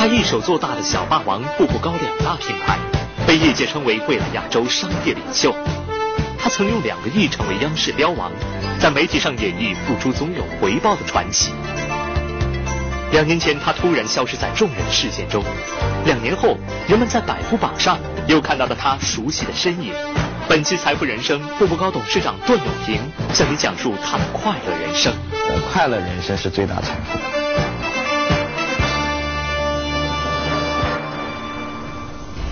他一手做大的小霸王、步步高两大品牌，被业界称为未来亚洲商业领袖。他曾用两个亿成为央视标王，在媒体上演绎付出总有回报的传奇。两年前，他突然消失在众人视线中。两年后，人们在百富榜上又看到了他熟悉的身影。本期《财富人生》，步步高董事长段永平向你讲述他的快乐人生。快乐人生是最大财富。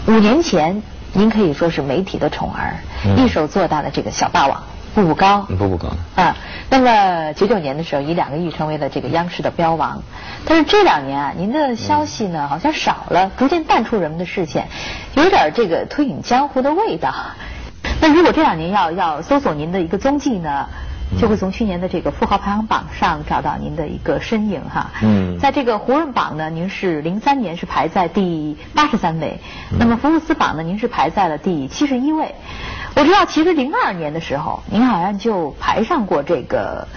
五年前，您可以说是媒体的宠儿，一手做大了这个小霸王。步步高，步步高啊。那么九九年的时候，以两个亿成为了这个央视的标王。但是这两年啊，您的消息呢好像少了，逐渐淡出人们的视线，有点这个退隐江湖的味道。那如果这两年要要搜索您的一个踪迹呢，就会从去年的这个富豪排行榜上找到您的一个身影哈。嗯。在这个胡润榜呢，您是零三年是排在第八十三位，那么福布斯榜呢，您是排在了第七十一位。我知道，其实零二年的时候，您好像就排上过这个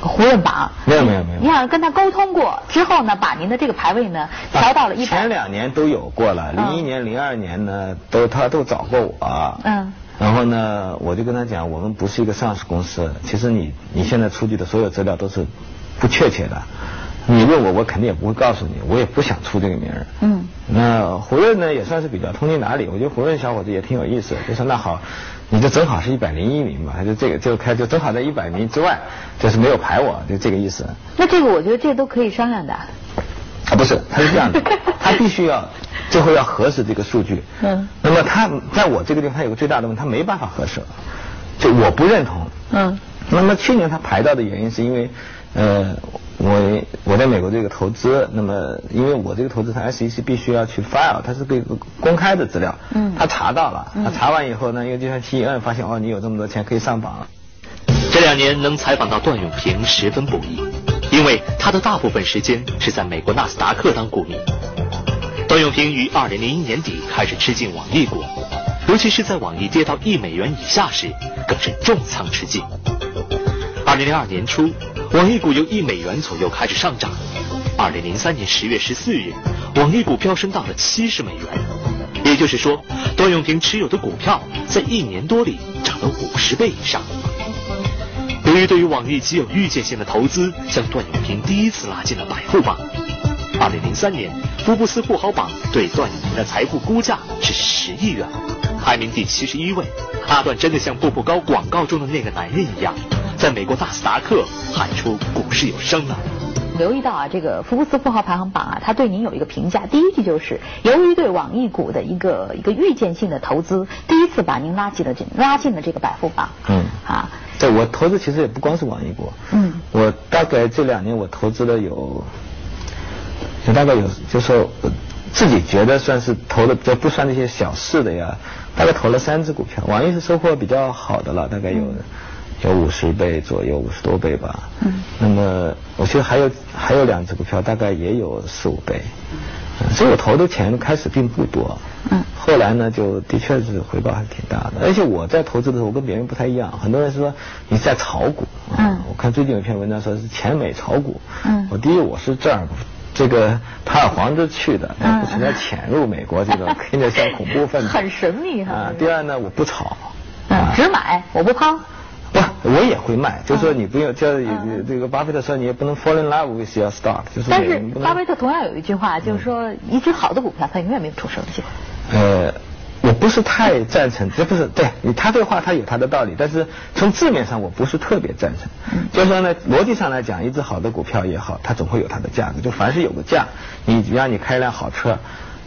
胡润榜。没有没有没有。你好像跟他沟通过，之后呢，把您的这个排位呢调到了一百。前两年都有过了，零一年、零二年呢，都他都找过我。嗯。然后呢，我就跟他讲，我们不是一个上市公司，其实你你现在出具的所有资料都是不确切的。你问我，我肯定也不会告诉你，我也不想出这个名儿。嗯。那胡润呢，也算是比较通情达理。我觉得胡润小伙子也挺有意思，就说那好，你就正好是一百零一名嘛，就这个就开就正好在一百名之外，就是没有排我，就这个意思。那这个我觉得这都可以商量的。啊，不是，他是这样的，他必须要最后要核实这个数据。嗯。那么他在我这个地方，他有个最大的问题，他没办法核实，就我不认同。嗯。那么去年他排到的原因是因为。呃，我我在美国这个投资，那么因为我这个投资，它 SEC 必须要去 file，它是个公开的资料，嗯，他查到了，他查完以后呢，因为就算 T N 发现哦，你有这么多钱可以上榜。这两年能采访到段永平十分不易，因为他的大部分时间是在美国纳斯达克当股民。段永平于二零零一年底开始吃进网易股，尤其是在网易跌到一美元以下时，更是重仓吃进。二零零二年初。网易股由一美元左右开始上涨，二零零三年十月十四日，网易股飙升到了七十美元，也就是说，段永平持有的股票在一年多里涨了五十倍以上。由于对于网易极有预见性的投资，将段永平第一次拉进了百富榜。二零零三年，福布斯富豪榜对段永平的财富估价是十亿元，排名第七十一位。阿段真的像步步高广告中的那个男人一样。在美国纳斯达克喊出股市有声了。留意到啊，这个福布斯富豪排行榜啊，他对您有一个评价。第一句就是，由于对网易股的一个一个预见性的投资，第一次把您拉进了这拉进了这个百富榜。嗯。啊。对，我投资其实也不光是网易股。嗯。我大概这两年我投资了有，就大概有，就说自己觉得算是投的，这不算那些小事的呀，大概投了三只股票。网易是收获比较好的了，大概有。有五十倍左右，五十多倍吧。嗯。那么，我觉得还有还有两只股票，大概也有四五倍。嗯。所以我投的钱开始并不多。嗯。后来呢，就的确是回报还是挺大的。而且我在投资的时候，我跟别人不太一样。很多人说你在炒股。嗯。我看最近有一篇文章说是前美炒股。嗯。我第一我是这儿这个塔尔皇之去的，不存在潜入美国这种，听着像恐怖分子。很神秘哈。啊。第二呢，我不炒。嗯。只买，我不抛。不，我也会卖，就是说你不用叫这个巴菲特说你也不能 fall in love with your stock，就是。但是巴菲特同样有一句话，就是说一只好的股票它永远没有出生机会。呃，我不是太赞成，这不是对他这话他有他的道理，但是从字面上我不是特别赞成。就是说呢，逻辑上来讲，一只好的股票也好，它总会有它的价格，就凡是有个价，你只要你开一辆好车。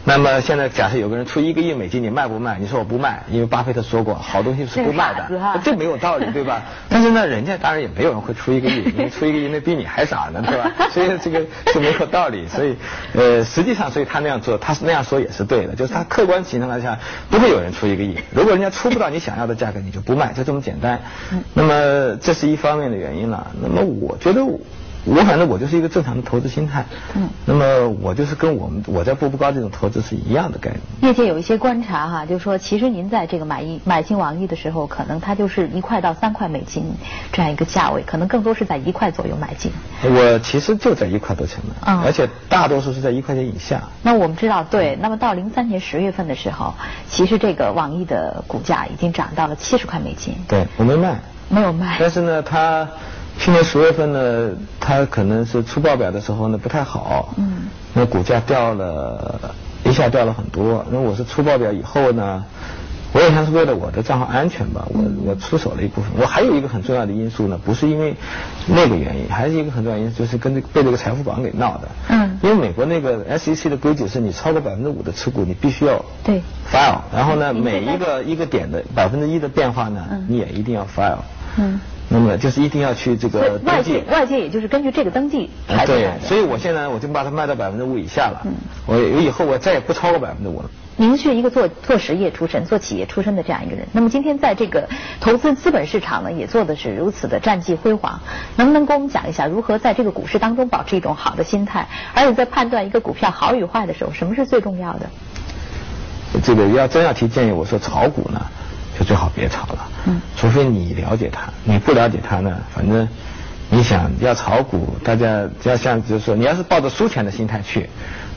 那么现在假设有个人出一个亿美金，你卖不卖？你说我不卖，因为巴菲特说过，好东西是不卖的，这没有道理，对吧？但是呢，人家当然也没有人会出一个亿，因为出一个亿那比你还傻呢，对吧？所以这个是没有道理。所以呃，实际上，所以他那样做，他那样说也是对的，就是他客观情况来讲，不会有人出一个亿。如果人家出不到你想要的价格，你就不卖，就这么简单。那么这是一方面的原因了。那么我觉得。我反正我就是一个正常的投资心态。嗯。那么我就是跟我们我在步步高这种投资是一样的概念。业界有一些观察哈，就是说其实您在这个买一买进网易的时候，可能它就是一块到三块美金这样一个价位，可能更多是在一块左右买进。我其实就在一块多钱买，而且大多数是在一块钱以下。那我们知道，对，那么到零三年十月份的时候，其实这个网易的股价已经涨到了七十块美金。对，我没卖。没有卖。但是呢，它。去年十月份呢，它可能是出报表的时候呢不太好，嗯，那股价掉了一下掉了很多。那我是出报表以后呢，我也像是为了我的账号安全吧，我我出手了一部分。我还有一个很重要的因素呢，不是因为那个原因，还是一个很重要因素，就是跟这被这个财富榜给闹的。嗯。因为美国那个 SEC 的规矩是你超过百分之五的持股，你必须要对 file，然后呢，每一个一个点的百分之一的变化呢，你也一定要 file。嗯。那么就是一定要去这个外界外界也就是根据这个登记排对，所以我现在我就把它卖到百分之五以下了。嗯，我以后我再也不超过百分之五了。您是一个做做实业出身、做企业出身的这样一个人，那么今天在这个投资资本市场呢，也做的是如此的战绩辉煌，能不能跟我们讲一下如何在这个股市当中保持一种好的心态，而且在判断一个股票好与坏的时候，什么是最重要的？这个要真要提建议，我说炒股呢。就最好别炒了，嗯，除非你了解它，你不了解它呢，反正你想要炒股，大家要像就是说，你要是抱着输钱的心态去，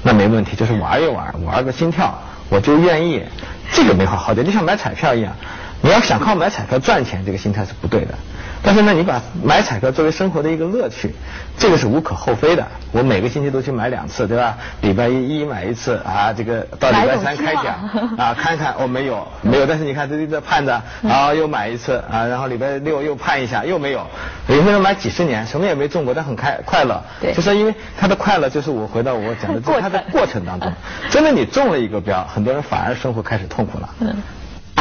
那没问题，就是玩一玩，玩个心跳，我就愿意，这个没好好的，就像买彩票一样，你要想靠买彩票赚钱，这个心态是不对的。但是呢，你把买彩票作为生活的一个乐趣，这个是无可厚非的。我每个星期都去买两次，对吧？礼拜一一买一次啊，这个到礼拜三开奖啊，看看哦没有没有，但是你看这这盼着，然 后又买一次啊，然后礼拜六又盼一下又没有，有些人买几十年什么也没中过，但很开快乐，就是因为他的快乐就是我回到我讲的他的过程当中，真的你中了一个标，很多人反而生活开始痛苦了。啊，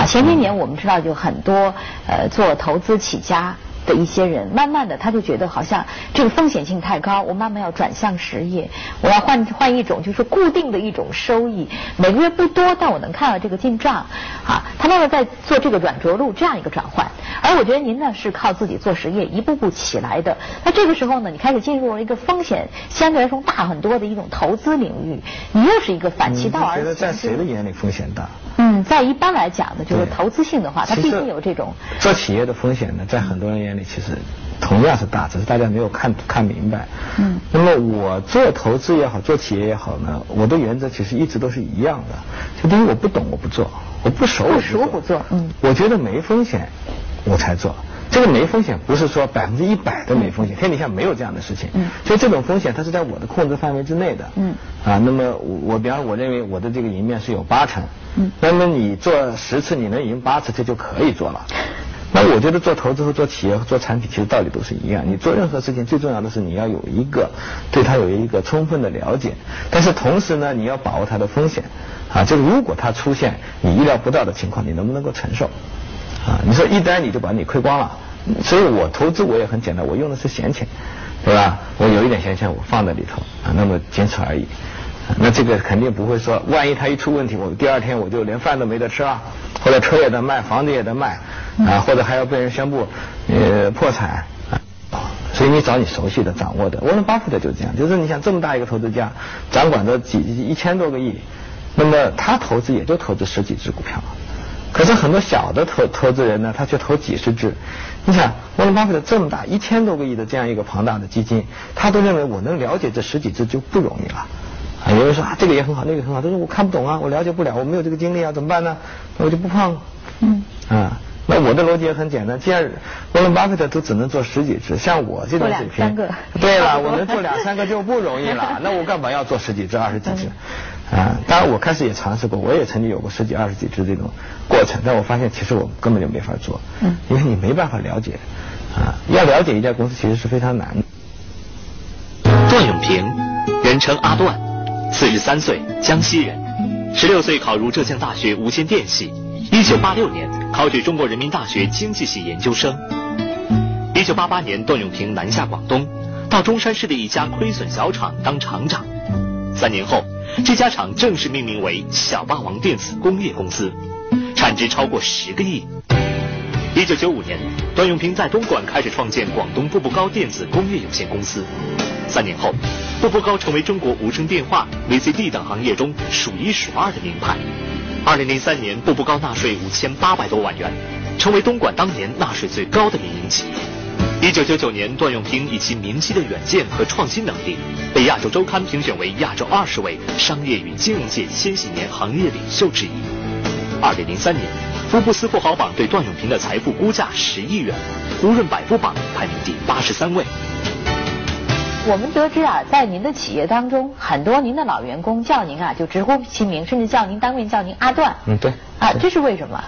前些年我们知道就很多呃做投资起家。的一些人，慢慢的他就觉得好像这个风险性太高，我慢慢要转向实业，我要换换一种就是固定的一种收益，每个月不多，但我能看到这个进账，啊，他慢慢在做这个软着陆这样一个转换。而我觉得您呢是靠自己做实业一步步起来的，那这个时候呢，你开始进入了一个风险相对来说大很多的一种投资领域，你又是一个反其道而行。觉得在谁的眼里风险大？嗯，在一般来讲呢，就是投资性的话，它毕竟有这种做企业的风险呢，在很多人眼里其实同样是大，只是大家没有看看明白。嗯。那么我做投资也好，做企业也好呢，我的原则其实一直都是一样的。就第一，我不懂我不做，我不熟不熟不做。嗯。我觉得没风险，我才做。这个没风险不是说百分之一百的没风险，天底下没有这样的事情。嗯。所以这种风险它是在我的控制范围之内的。嗯。啊，那么我我比方我认为我的这个赢面是有八成。嗯。那么你做十次你能赢八次，这就可以做了。那我觉得做投资和做企业和做产品其实道理都是一样。你做任何事情最重要的是你要有一个对它有一个充分的了解，但是同时呢你要把握它的风险。啊，就是如果它出现你意料不到的情况，你能不能够承受？啊，你说一单你就把你亏光了。所以我投资我也很简单，我用的是闲钱，对吧？我有一点闲钱我放在里头啊，那么仅此而已。那这个肯定不会说，万一他一出问题，我第二天我就连饭都没得吃啊，或者车也得卖，房子也得卖啊，或者还要被人宣布呃破产。所以你找你熟悉的、掌握的。沃伦巴菲特就是这样，就是你想这么大一个投资家，掌管着几一千多个亿，那么他投资也就投资十几只股票。可是很多小的投投资人呢，他却投几十只。你想，沃伦巴菲特这么大一千多个亿的这样一个庞大的基金，他都认为我能了解这十几只就不容易了。啊，有人说啊，这个也很好，那个很好，但是我看不懂啊，我了解不了，我没有这个经历啊，怎么办呢？那我就不碰。嗯。啊，那我的逻辑也很简单，既然沃伦巴菲特都只能做十几只，像我这种水平，对了，我能做两三个就不容易了。那我干嘛要做十几只、二十几只？啊，当然我开始也尝试过，我也曾经有过十几、二十几只这种过程，但我发现其实我根本就没法做，嗯，因为你没办法了解，啊，要了解一家公司其实是非常难的。段永平，人称阿段，四十三岁，江西人，十六岁考入浙江大学无线电系，一九八六年考取中国人民大学经济系研究生，一九八八年段永平南下广东，到中山市的一家亏损小厂当厂长，三年后。这家厂正式命名为小霸王电子工业公司，产值超过十个亿。一九九五年，段永平在东莞开始创建广东步步高电子工业有限公司。三年后，步步高成为中国无声电话、VCD 等行业中数一数二的名牌。二零零三年，步步高纳税五千八百多万元，成为东莞当年纳税最高的民营企业。一九九九年，段永平以其明晰的远见和创新能力，被亚洲周刊评选为亚洲二十位商业与金融界千禧年行业领袖之一。二零零三年，福布斯富豪榜对段永平的财富估价十亿元，胡润百富榜排名第八十三位。我们得知啊，在您的企业当中，很多您的老员工叫您啊，就直呼其名，甚至叫您当面叫您阿段。嗯，对。啊，这是为什么？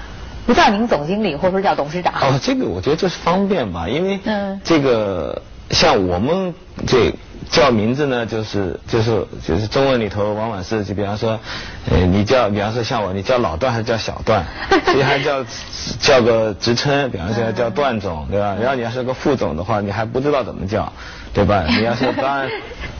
不叫您总经理，或者说叫董事长？哦，这个我觉得这是方便吧，因为这个像我们这。叫名字呢，就是就是就是中文里头往往是就比方说，呃，你叫比方说像我，你叫老段还是叫小段？其实还叫叫个职称，比方说叫段总，对吧？然后你要是个副总的话，你还不知道怎么叫，对吧？你要是当然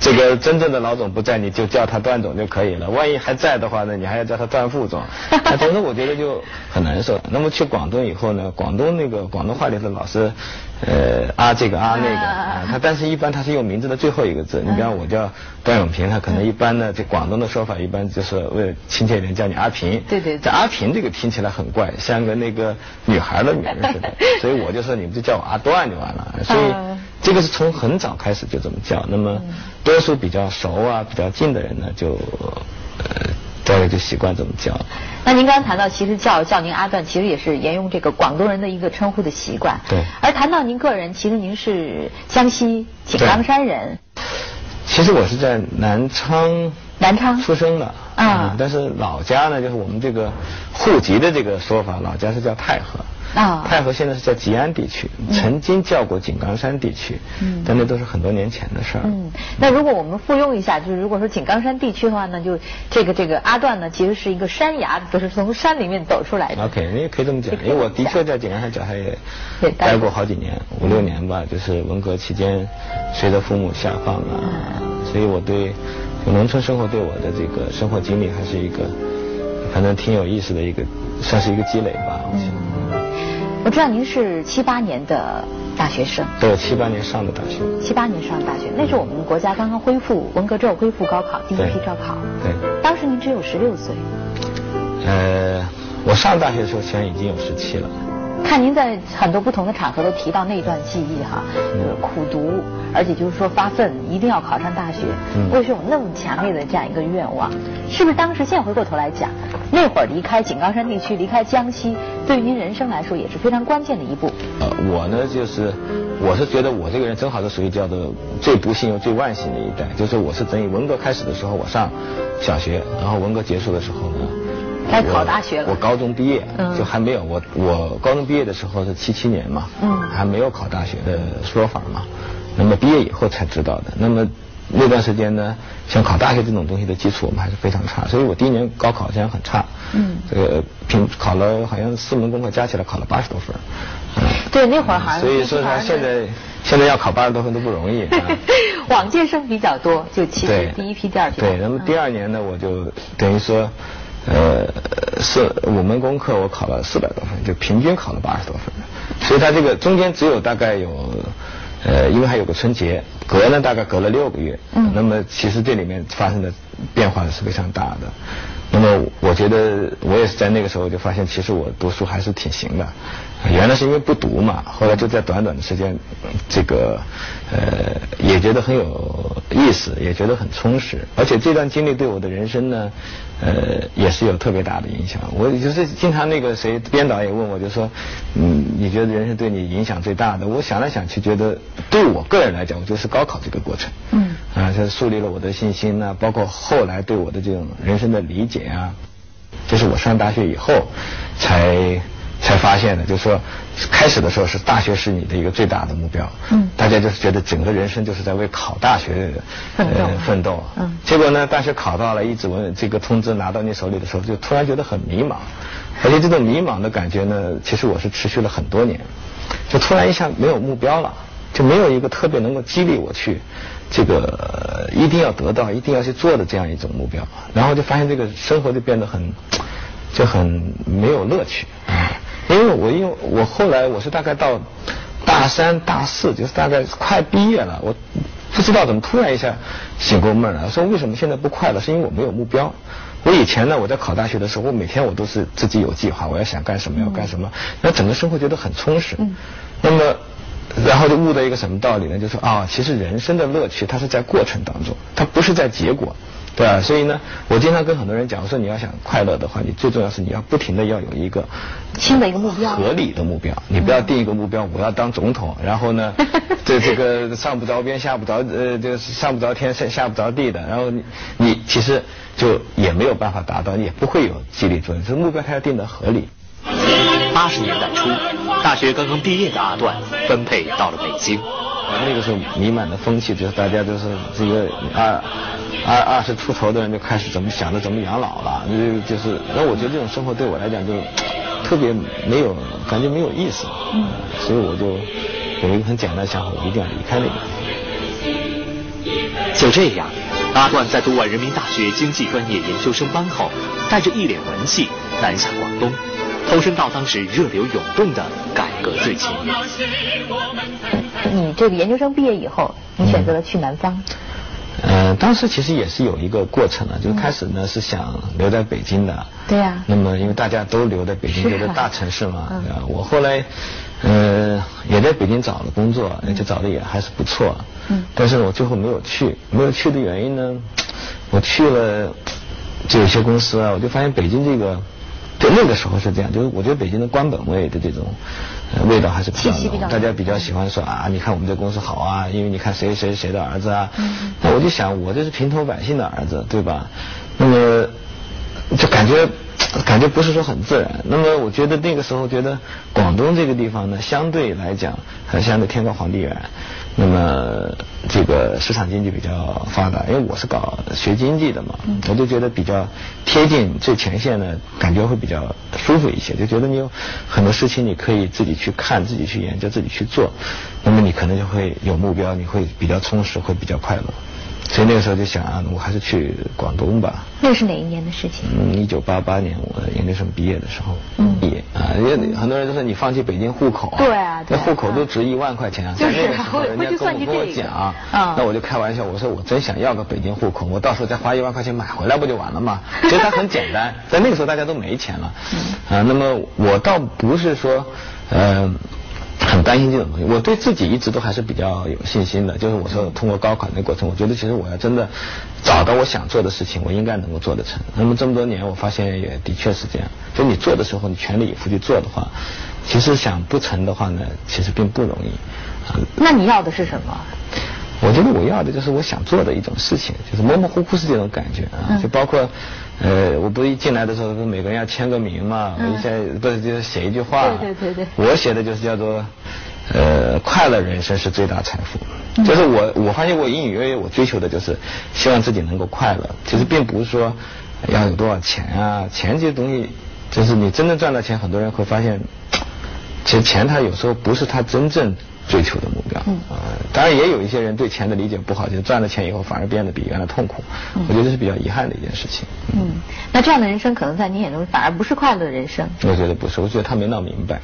这个真正的老总不在，你就叫他段总就可以了。万一还在的话呢，你还要叫他段副总。那总之我觉得就很难受。那么去广东以后呢，广东那个广东话里头老是。呃，啊这个啊那个，啊，他但是一般他是用名字的最后一个字。你比方我叫段永平，他可能一般呢，这广东的说法一般就是为了亲切一点叫你阿平。对对。这阿平这个听起来很怪，像个那个女孩的名字似的，所以我就说你们就叫我阿段就完了。所以这个是从很早开始就这么叫。那么多数比较熟啊、比较近的人呢，就呃。大家就习惯这么叫。那您刚刚谈到，其实叫叫您阿段，其实也是沿用这个广东人的一个称呼的习惯。对。而谈到您个人，其实您是江西井冈山人。其实我是在南昌。南昌。出生的。啊。但是老家呢，就是我们这个户籍的这个说法，老家是叫太和。啊，太和现在是在吉安地区，曾经叫过井冈山地区，嗯，但那都是很多年前的事儿。嗯，那如果我们复用一下，就是如果说井冈山地区的话呢，就这个这个阿段呢，其实是一个山崖，就是从山里面走出来的。OK，你也可以这么讲，因为我的确在井冈山脚下也待过好几年，五六年吧，就是文革期间随着父母下放啊，所以我对农村生活对我的这个生活经历还是一个，反正挺有意思的一个，算是一个积累吧，我想。我知道您是七八年的大学生，对，七八年上的大学，七八年上的大学，那是我们国家刚刚恢复文革之后恢复高考第一批招考，对，当时您只有十六岁，呃，我上大学的时候现在已经有十七了。看您在很多不同的场合都提到那段记忆哈，就是苦读，而且就是说发奋一定要考上大学，为什么有那么强烈的这样一个愿望？是不是当时现在回过头来讲，那会儿离开井冈山地区，离开江西，对于您人生来说也是非常关键的一步？呃，我呢就是，我是觉得我这个人正好是属于叫做最不幸又最万幸的一代，就是我是等于文革开始的时候我上小学，然后文革结束的时候呢。该考大学了。我高中毕业就还没有，我我高中毕业的时候是七七年嘛，还没有考大学的说法嘛。那么毕业以后才知道的。那么那段时间呢，像考大学这种东西的基础我们还是非常差，所以我第一年高考现在很差。嗯。这个平考了好像四门功课加起来考了八十多分。对，那会儿好像。所以说他现在现在要考八十多分都不容易。往届生比较多，就其实第一批、第二批。对，那么第二年呢，我就等于说。呃，是五门功课我考了四百多分，就平均考了八十多分，所以他这个中间只有大概有，呃，因为还有个春节，隔呢大概隔了六个月，嗯，那么其实这里面发生的变化是非常大的。那么我觉得我也是在那个时候就发现，其实我读书还是挺行的。原来是因为不读嘛，后来就在短短的时间，这个呃也觉得很有意思，也觉得很充实。而且这段经历对我的人生呢，呃也是有特别大的影响。我就是经常那个谁编导也问我，就说嗯你觉得人生对你影响最大的？我想来想去，觉得对我个人来讲，我就是高考这个过程。嗯。啊，这树立了我的信心呢，包括后来对我的这种人生的理解。啊，这是我上大学以后才才发现的，就是说开始的时候是大学是你的一个最大的目标，嗯，大家就是觉得整个人生就是在为考大学奋斗奋斗，嗯，结果呢，大学考到了一纸文这个通知拿到你手里的时候，就突然觉得很迷茫，而且这种迷茫的感觉呢，其实我是持续了很多年，就突然一下没有目标了，就没有一个特别能够激励我去。这个一定要得到，一定要去做的这样一种目标，然后就发现这个生活就变得很 就很没有乐趣。因为我因为我后来我是大概到大三大四，就是大概快毕业了，我不知道怎么突然一下醒过闷来，说为什么现在不快乐？是因为我没有目标。我以前呢，我在考大学的时候，我每天我都是自己有计划，我要想干什么要干什么，那整个生活觉得很充实。那么，然后就悟到一个什么道理呢？就说啊，其实人生的乐趣它是在过程当中，它不是在结果。对吧？所以呢，我经常跟很多人讲，我说你要想快乐的话，你最重要是你要不停的要有一个新的一个目标，合理的目标。你不要定一个目标，我要当总统，然后呢，这这个上不着边下不着呃，这个上不着天下下不着地的，然后你你其实就也没有办法达到，也不会有激励作用。这目标它要定的合理。八十年代初，大学刚刚毕业的阿段分配到了北京。那个时候弥漫的风气就是大家都是这个二二二十出头的人就开始怎么想着怎么养老了，就就是，那我觉得这种生活对我来讲就特别没有感觉没有意思，嗯，所以我就有一个很简单的想法，我一定要离开那个。就这样，阿段在读完人民大学经济专业研究生班后，带着一脸文气南下广东。投身到当时热流涌动的改革最前沿。你这个研究生毕业以后，你选择了去南方。嗯，当时其实也是有一个过程的，就开始呢是想留在北京的。对呀。那么因为大家都留在北京，留在大城市嘛。嗯。我后来，呃，也在北京找了工作，而且找的也还是不错。嗯。但是我最后没有去，没有去的原因呢，我去了，就有些公司啊，我就发现北京这个。就那个时候是这样，就是我觉得北京的官本位的这种味道还是比较浓，大家比较喜欢说啊，你看我们这公司好啊，因为你看谁谁谁的儿子啊，那我就想我这是平头百姓的儿子，对吧？那么觉。感觉不是说很自然。那么我觉得那个时候觉得广东这个地方呢，相对来讲还相对天高皇帝远。那么这个市场经济比较发达，因为我是搞学经济的嘛，我就觉得比较贴近最前线的感觉会比较舒服一些。就觉得你有很多事情你可以自己去看、自己去研究、自己去做，那么你可能就会有目标，你会比较充实，会比较快乐。所以那个时候就想啊，我还是去广东吧。那是哪一年的事情？嗯，一九八八年我研究生毕业的时候。嗯。毕业啊，因为很多人都说你放弃北京户口。对啊。那户口都值一万块钱啊！就是人家跟我跟我讲啊，那我就开玩笑，我说我真想要个北京户口，我到时候再花一万块钱买回来不就完了吗？其实它很简单，在那个时候大家都没钱了。嗯。啊，那么我倒不是说，嗯。很担心这种东西，我对自己一直都还是比较有信心的。就是我说通过高考那过程，我觉得其实我要真的找到我想做的事情，我应该能够做得成。那么这么多年，我发现也的确是这样。就你做的时候，你全力以赴去做的话，其实想不成的话呢，其实并不容易。那你要的是什么？我觉得我要的就是我想做的一种事情，就是模模糊糊是这种感觉啊，就包括呃，我不是一进来的时候是，每个人要签个名嘛，我一下不是就是写一句话，对对对对，我写的就是叫做呃，快乐人生是最大财富，就是我我发现我隐隐约约我追求的就是希望自己能够快乐，其实并不是说要有多少钱啊，钱这些东西，就是你真正赚到钱，很多人会发现，其实钱它有时候不是他真正。追求的目标，嗯，当然也有一些人对钱的理解不好，就是赚了钱以后反而变得比原来痛苦。我觉得这是比较遗憾的一件事情。嗯，那这样的人生可能在你眼中反而不是快乐的人生。我觉得不是，我觉得他没闹明白。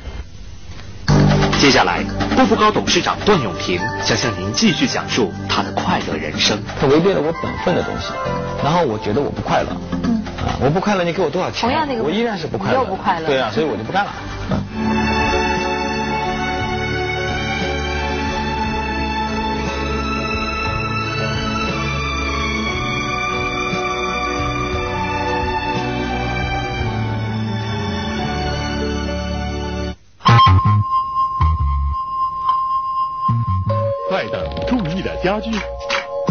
接下来，步步高董事长段永平将向您继续讲述他的快乐人生。他违背了我本分的东西，然后我觉得我不快乐。嗯，啊，我不快乐，你给我多少钱？同样那个，我依然是不快乐。又不快乐。对啊，所以我就不干了。嗯。家具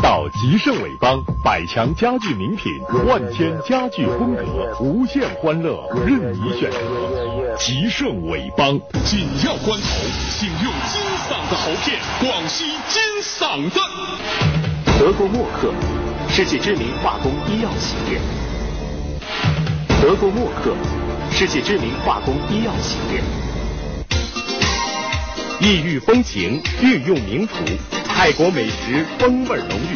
到吉盛伟邦，百强家具名品，万千家具风格，无限欢乐，任你选择。吉盛伟邦，紧要关头，请用金嗓子喉片，广西金嗓子。德国默克，世界知名化工医药企业。德国默克，世界知名化工医药企业。异域风情，御用名厨。泰国美食风味浓郁，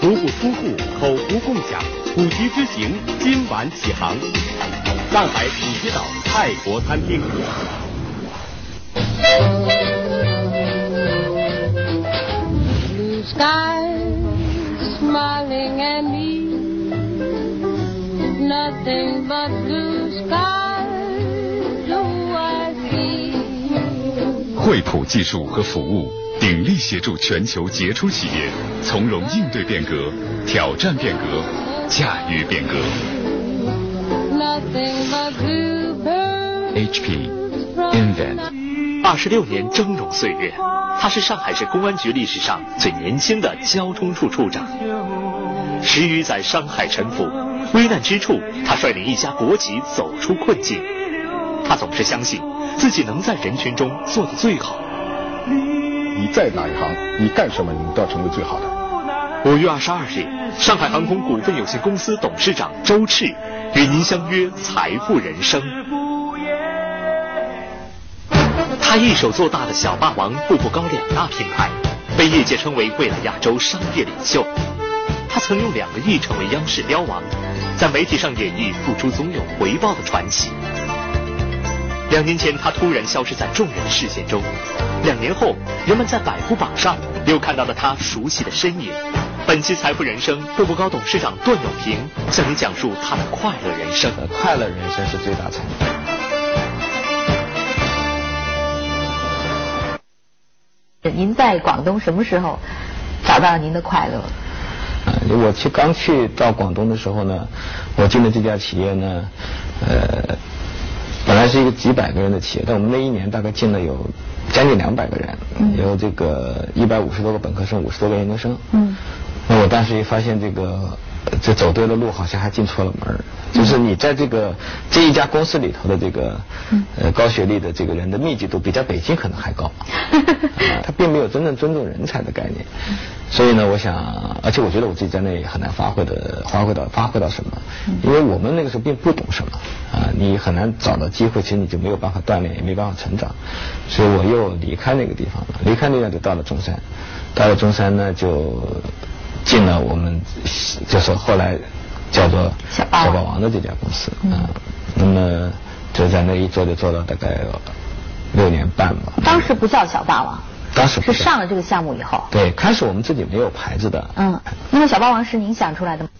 足不出户，口福共享。普吉之行今晚起航，上海普吉岛泰国餐厅。惠普技术和服务鼎力协助全球杰出企业从容应对变革、挑战变革、驾驭变革。HP Invent 二十六年峥嵘岁月，他是上海市公安局历史上最年轻的交通处处长。十余载商海沉浮，危难之处，他率领一家国企走出困境。他总是相信。自己能在人群中做得最好。你在哪一行，你干什么，你都要成为最好的。五月二十二日，上海航空股份有限公司董事长周赤与您相约财富人生。他一手做大的小霸王、步步高两大品牌，被业界称为未来亚洲商业领袖。他曾用两个亿成为央视标王，在媒体上演绎付出总有回报的传奇。两年前，他突然消失在众人的视线中。两年后，人们在百富榜上又看到了他熟悉的身影。本期《财富人生》，步步高董事长段永平向你讲述他的快乐人生。快乐人生是最大财富。您在广东什么时候找到了您的快乐？啊，我去刚去到广东的时候呢，我进的这家企业呢，呃。是一个几百个人的企业，但我们那一年大概进了有将近两百个人，有这个一百五十多个本科生，五十多个研究生。嗯，那我当时一发现这个。这走对了路，好像还进错了门就是你在这个这一家公司里头的这个呃高学历的这个人的密集度，比在北京可能还高。他并没有真正尊重人才的概念。所以呢，我想，而且我觉得我自己在那里很难发挥的，发挥到发挥到什么？因为我们那个时候并不懂什么啊，你很难找到机会，其实你就没有办法锻炼，也没办法成长。所以我又离开那个地方了，离开那个就到了中山，到了中山呢就。进了我们就是后来叫做小霸王的这家公司啊，那么就在那一做就做了大概六年半吧。当时不叫小霸王，当时是上了这个项目以后。对，开始我们自己没有牌子的。嗯，那么小霸王是您想出来的吗？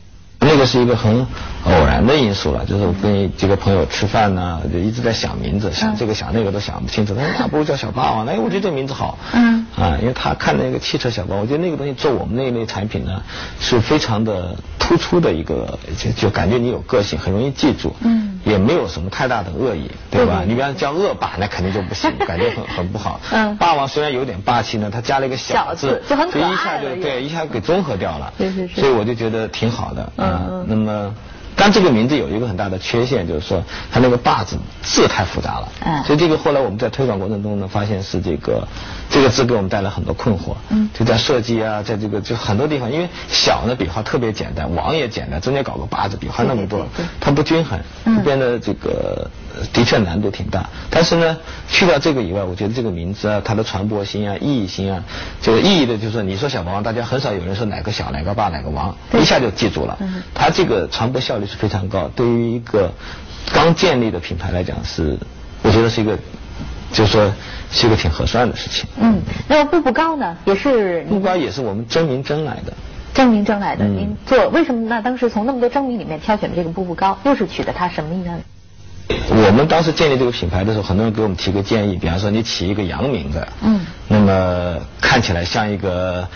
那个是一个很偶然的因素了，就是我跟几个朋友吃饭呢，就一直在想名字，想这个想那个都想不清楚。他说那不如叫小霸王，哎，我觉得这名字好。嗯。啊，因为他看那个汽车小霸王，我觉得那个东西做我们那一类产品呢，是非常的突出的一个，就就感觉你有个性，很容易记住。嗯。也没有什么太大的恶意，对吧？你比方叫恶霸，那肯定就不行，感觉很很不好。嗯。霸王虽然有点霸气呢，他加了一个小字，就很可爱。一下就对，一下给综合掉了。对对。所以我就觉得挺好的。嗯。那么。但这个名字有一个很大的缺陷，就是说它那个“霸”字字太复杂了。嗯。所以这个后来我们在推广过程中呢，发现是这个这个字给我们带来很多困惑。嗯。就在设计啊，在这个就很多地方，因为小呢笔画特别简单，王也简单，中间搞个“霸”字，笔画那么多，它不均衡，变得这个的确难度挺大。但是呢，去掉这个以外，我觉得这个名字啊，它的传播性啊、意义性啊，这个意义的就是说，你说小王，大家很少有人说哪个小、哪个霸、哪个王，一下就记住了。嗯。它这个传播效率。是非常高，对于一个刚建立的品牌来讲，是我觉得是一个，就是说是一个挺合算的事情。嗯，那么步步高呢，也是步步高也是我们争名争来的，争名争来的。您做为什么呢？当时从那么多争名里面挑选的这个步步高，又是取的它什么呢？我们当时建立这个品牌的时候，很多人给我们提个建议，比方说你起一个洋名字，嗯，那么看起来像一个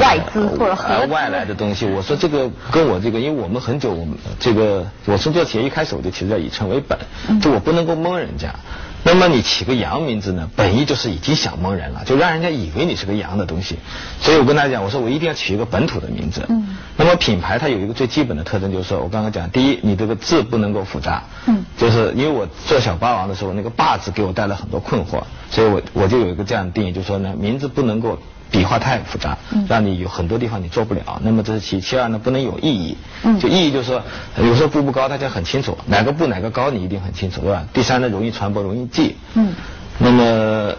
外资或者外来的东西。我说这个跟我这个，因为我们很久，我们这个我从做企业一开始我就其实要以诚为本，就我不能够蒙人家。那么你起个洋名字呢，本意就是已经想蒙人了，就让人家以为你是个洋的东西。所以我跟大家讲，我说我一定要取一个本土的名字。嗯。那么品牌它有一个最基本的特征，就是说我刚刚讲，第一，你这个字不能够复杂。嗯。就是因为我做小霸王的时候，那个霸字给我带来很多困惑，所以我我就有一个这样的定义，就是说呢，名字不能够。笔画太复杂，让你有很多地方你做不了。那么这是其其二呢，不能有意义。就意义就是说，有时候步步高大家很清楚，哪个步哪个高你一定很清楚，对吧？第三呢，容易传播，容易记。嗯。那么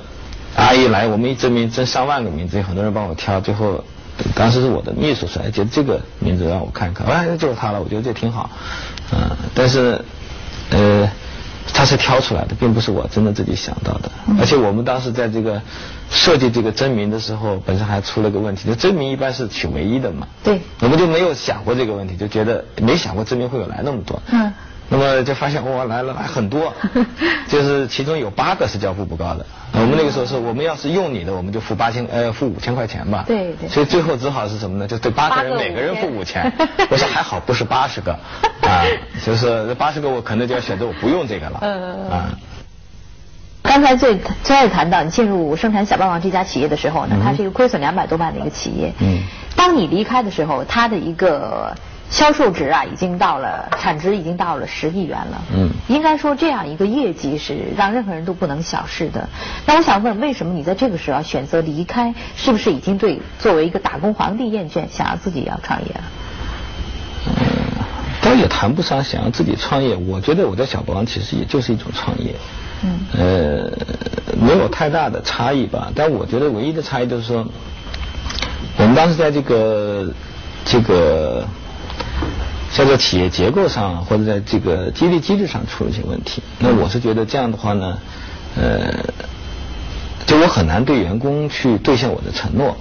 阿姨来，我们一争名争上万个名字，有很多人帮我挑，最后当时是我的秘书说，觉得这个名字让我看看，哎，就是他了，我觉得这挺好。嗯。但是呃。它是挑出来的，并不是我真的自己想到的。而且我们当时在这个设计这个真名的时候，本身还出了个问题，就真名一般是取唯一的嘛。对。我们就没有想过这个问题，就觉得没想过真名会有来那么多。嗯。那么就发现哇来了来 很多，就是其中有八个是交付不高的。我们那个时候是我们要是用你的，我们就付八千呃付五千块钱吧。对对。所以最后只好是什么呢？就对八个人每个人付五千。我说还好不是八十个 啊，就是八十个我可能就要选择我不用这个了。嗯啊。刚才最最爱谈到你进入生产小霸王这家企业的时候呢，它是一个亏损两百多万的一个企业。嗯。当你离开的时候，它的一个。销售值啊，已经到了产值已经到了十亿元了。嗯，应该说这样一个业绩是让任何人都不能小视的。那我想问，为什么你在这个时候选择离开？是不是已经对作为一个打工皇帝厌倦，想要自己要创业了？嗯，倒也谈不上想要自己创业。我觉得我在小王其实也就是一种创业。嗯。呃，没有太大的差异吧。但我觉得唯一的差异就是说，我们当时在这个这个。在这企业结构上，或者在这个激励机制上出了一些问题。那我是觉得这样的话呢，呃，就我很难对员工去兑现我的承诺，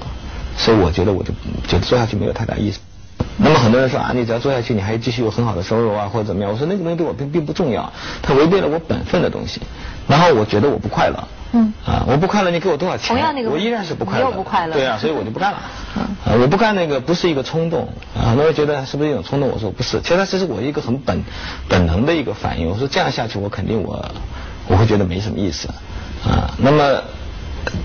所以我觉得我就觉得做下去没有太大意思。那么很多人说啊，你只要做下去，你还继续有很好的收入啊，或者怎么样？我说那个东西对我并并不重要，它违背了我本分的东西。然后我觉得我不快乐。嗯啊，我不快乐，你给我多少钱？同样那个，我依然是不快乐。不快乐。对啊，所以我就不干了。啊，我不干那个不是一个冲动啊，很多人觉得是不是一种冲动？我说不是，其实这是我一个很本本能的一个反应。我说这样下去，我肯定我我会觉得没什么意思啊。那么。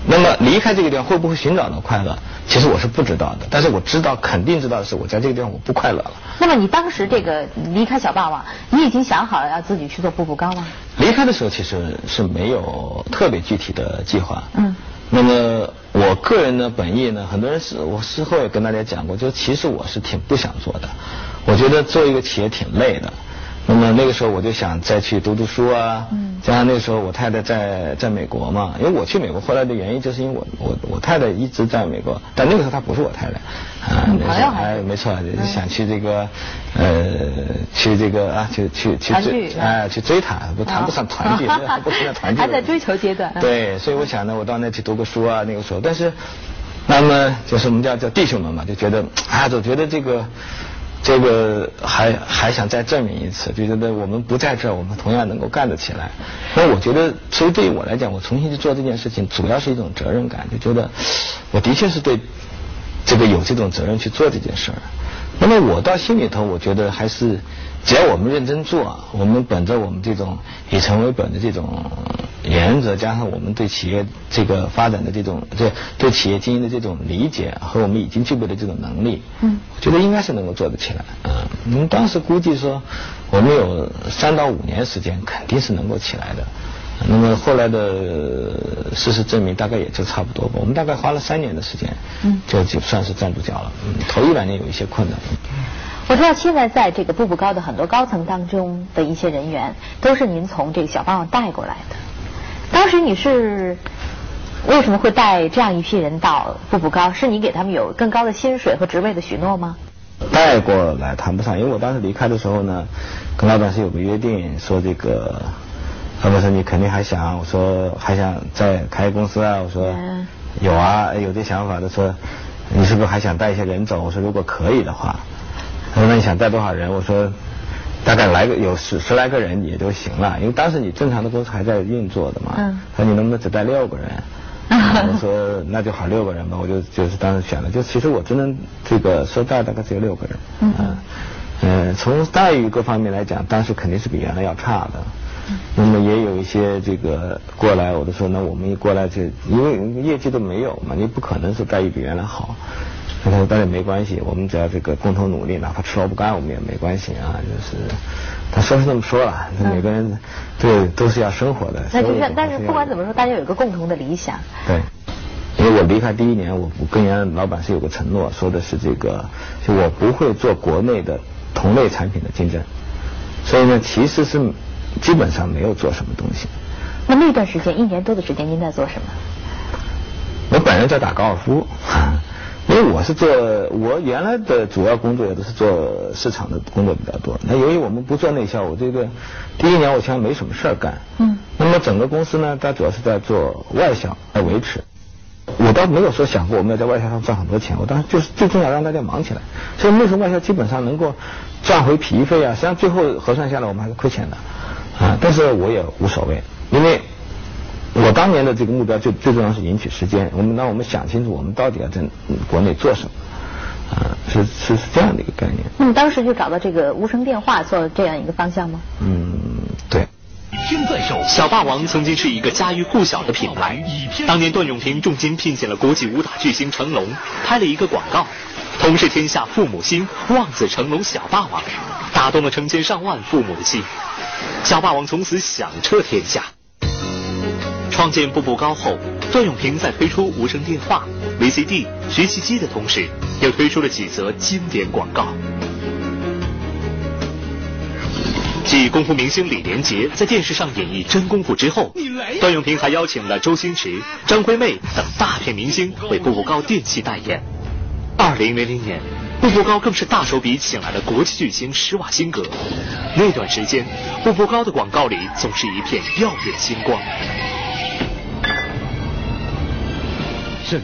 那么离开这个地方会不会寻找到快乐？其实我是不知道的，但是我知道肯定知道的是我在这个地方我不快乐了。那么你当时这个离开小霸王，你已经想好了要自己去做步步高吗？离开的时候其实是没有特别具体的计划。嗯。那么我个人的本意呢，很多人是我事后也跟大家讲过，就其实我是挺不想做的。我觉得做一个企业挺累的。那么那个时候我就想再去读读书啊，加上那个时候我太太在在美国嘛，因为我去美国回来的原因就是因为我我我太太一直在美国，但那个时候她不是我太太，啊，朋友还没错，想去这个呃去这个啊去去去追哎去追她，不谈不上团聚，不存在团聚，还在追求阶段。对，所以我想呢，我到那去读个书啊，那个时候，但是那么就是我们叫叫弟兄们嘛，就觉得啊，总觉得这个。这个还还想再证明一次，就觉得我们不在这儿，我们同样能够干得起来。那我觉得，所以对于我来讲，我重新去做这件事情，主要是一种责任感，就觉得我的确是对这个有这种责任去做这件事儿。那么我到心里头，我觉得还是。只要我们认真做，我们本着我们这种以诚为本的这种原则，加上我们对企业这个发展的这种对对企业经营的这种理解和我们已经具备的这种能力，嗯，我觉得应该是能够做得起来。啊，我们当时估计说，我们有三到五年时间肯定是能够起来的。那么后来的事实证明，大概也就差不多吧。我们大概花了三年的时间，嗯，就就算是站住脚了。嗯，头一两年有一些困难。我知道现在在这个步步高的很多高层当中的一些人员，都是您从这个小霸王带过来的。当时你是为什么会带这样一批人到步步高？是你给他们有更高的薪水和职位的许诺吗？带过来谈不上，因为我当时离开的时候呢，跟老板是有个约定，说这个，老板说你肯定还想，我说还想再开公司啊，我说有啊，有这想法他说，你是不是还想带一些人走？我说如果可以的话。他说：“那你想带多少人？”我说：“大概来个有十十来个人也就行了，因为当时你正常的公司还在运作的嘛。”他说：“你能不能只带六个人？” 我说：“那就好，六个人吧。”我就就是当时选了，就其实我真的这个说带大概只有六个人。嗯嗯，从待遇各方面来讲，当时肯定是比原来要差的。那么也有一些这个过来，我就说：“那我们一过来就因为业绩都没有嘛，你不可能说待遇比原来好。”他说：“当然没关系，我们只要这个共同努力，哪怕吃萝卜干，我们也没关系啊。”就是他说是这么说了，每个人对都是要生活的。那就是，但是不管怎么说，大家有一个共同的理想。对，因为我离开第一年，我跟人家老板是有个承诺，说的是这个，就我不会做国内的同类产品的竞争。所以呢，其实是基本上没有做什么东西。那那段时间，一年多的时间，您在做什么？我本人在打高尔夫。那因为我是做我原来的主要工作也都是做市场的工作比较多。那由于我们不做内销，我这个第一年我其实没什么事儿干。嗯。那么整个公司呢，它主要是在做外销来维持。我倒没有说想过我们要在外销上赚很多钱，我当时就是最重要让大家忙起来。所以那时候外销基本上能够赚回皮费啊，实际上最后核算下来我们还是亏钱的啊。但是我也无所谓，因为我当年的这个目标就最重要是赢取时间。我们让我们想清楚我们到底要在国内做什么啊，是是是这样的一个概念。那么当时就找到这个无声电话做这样一个方向吗？嗯，对。天在手，小霸王曾经是一个家喻户晓的品牌。当年段永平重金聘请了国际武打巨星成龙，拍了一个广告，“同是天下父母心，望子成龙小霸王”，打动了成千上万父母的心。小霸王从此响彻天下。创建步步高后，段永平在推出无声电话、VCD、学习机的同时，又推出了几则经典广告。继功夫明星李连杰在电视上演绎真功夫之后，段永平还邀请了周星驰、张惠妹等大片明星为步步高电器代言。二零零零年，步步高更是大手笔请来了国际巨星施瓦辛格。那段时间，步步高的广告里总是一片耀眼星光。是。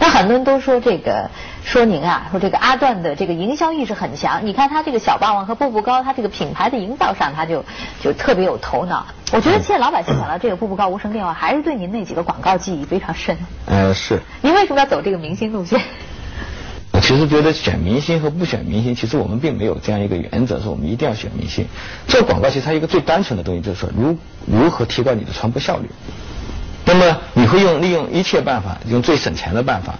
那很多人都说这个。说您啊，说这个阿段的这个营销意识很强。你看他这个小霸王和步步高，他这个品牌的营造上，他就就特别有头脑。我觉得现在老百姓想到这个步步高无声电话，还是对您那几个广告记忆非常深。呃，是。您为什么要走这个明星路线？我其实觉得选明星和不选明星，其实我们并没有这样一个原则，说我们一定要选明星。做广告其实它一个最单纯的东西，就是说如如何提高你的传播效率。那么你会用利用一切办法，用最省钱的办法。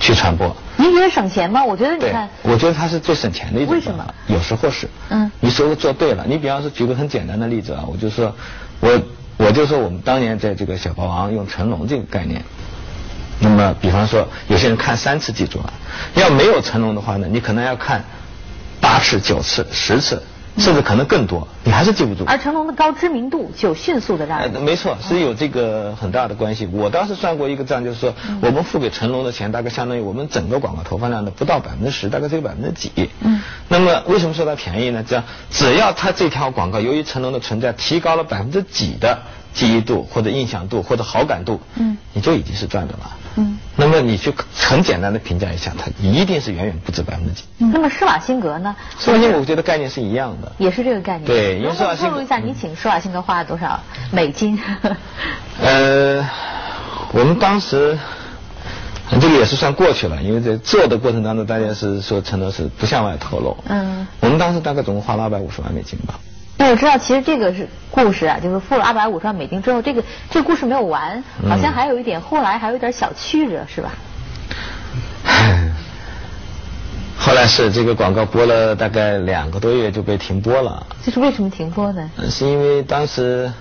去传播，您觉得省钱吗？我觉得你看，我觉得它是最省钱的一种。为什么？有时候是，嗯，你说的做对了。你比方说举个很简单的例子啊，我就说，我我就说我们当年在这个小霸王用成龙这个概念，那么比方说有些人看三次记住了，要没有成龙的话呢，你可能要看八次、九次、十次。甚至可能更多，你还是记不住。而成龙的高知名度就迅速的让。没错，是有这个很大的关系。我当时算过一个账，就是说我们付给成龙的钱，大概相当于我们整个广告投放量的不到百分之十，大概只有百分之几。嗯。那么为什么说它便宜呢？这样，只要它这条广告由于成龙的存在，提高了百分之几的。记忆度或者印象度或者好感度，嗯，你就已经是赚的了。嗯，那么你去很简单的评价一下，它一定是远远不止百分之几。那么施瓦辛格呢？施瓦辛格我觉得概念是一样的，也是这个概念。对，因为施瓦辛格。透露一下，你请施瓦辛格花了多少美金？呃，我们当时这个也是算过去了，因为在做的过程当中，大家是说承诺是不向外透露。嗯，我们当时大概总共花了二百五十万美金吧。那我知道，其实这个是故事啊，就是付了二百五十万美金之后，这个这个故事没有完，好像还有一点，后来还有一点小曲折，是吧？后来是这个广告播了大概两个多月就被停播了。这是为什么停播呢？是因为当时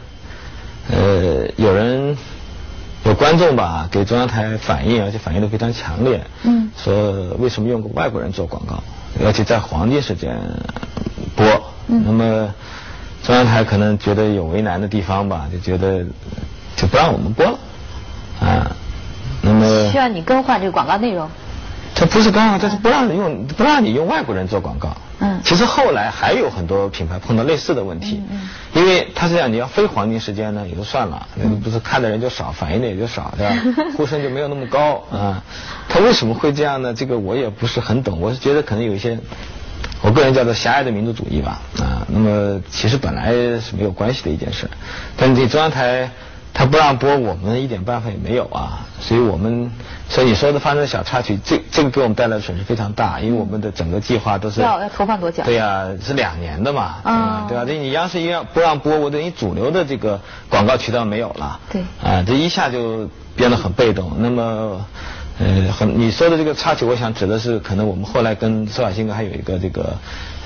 呃有人有观众吧给中央台反映，而且反映的非常强烈，嗯，说为什么用个外国人做广告，而且在黄金时间播，嗯那么。中央台可能觉得有为难的地方吧，就觉得就不让我们播了啊。那么需要你更换这个广告内容。它不是更换，他是不让你用，不让你用外国人做广告。嗯。其实后来还有很多品牌碰到类似的问题，因为他是这样，你要非黄金时间呢也就算了，不是看的人就少，反应的也就少，对吧？呼声就没有那么高啊。他为什么会这样呢？这个我也不是很懂，我是觉得可能有一些。我个人叫做狭隘的民族主义吧，啊，那么其实本来是没有关系的一件事，但这中央台他不让播，我们一点办法也没有啊，所以我们所以你说的发生小插曲，这这个给我们带来的损失非常大，因为我们的整个计划都是要要投放多久？对呀，是两年的嘛，嗯，对吧？这你央视一要不让播，我等于主流的这个广告渠道没有了，对，啊，这一下就变得很被动，那么。呃，很你说的这个插曲，我想指的是可能我们后来跟施瓦辛格还有一个这个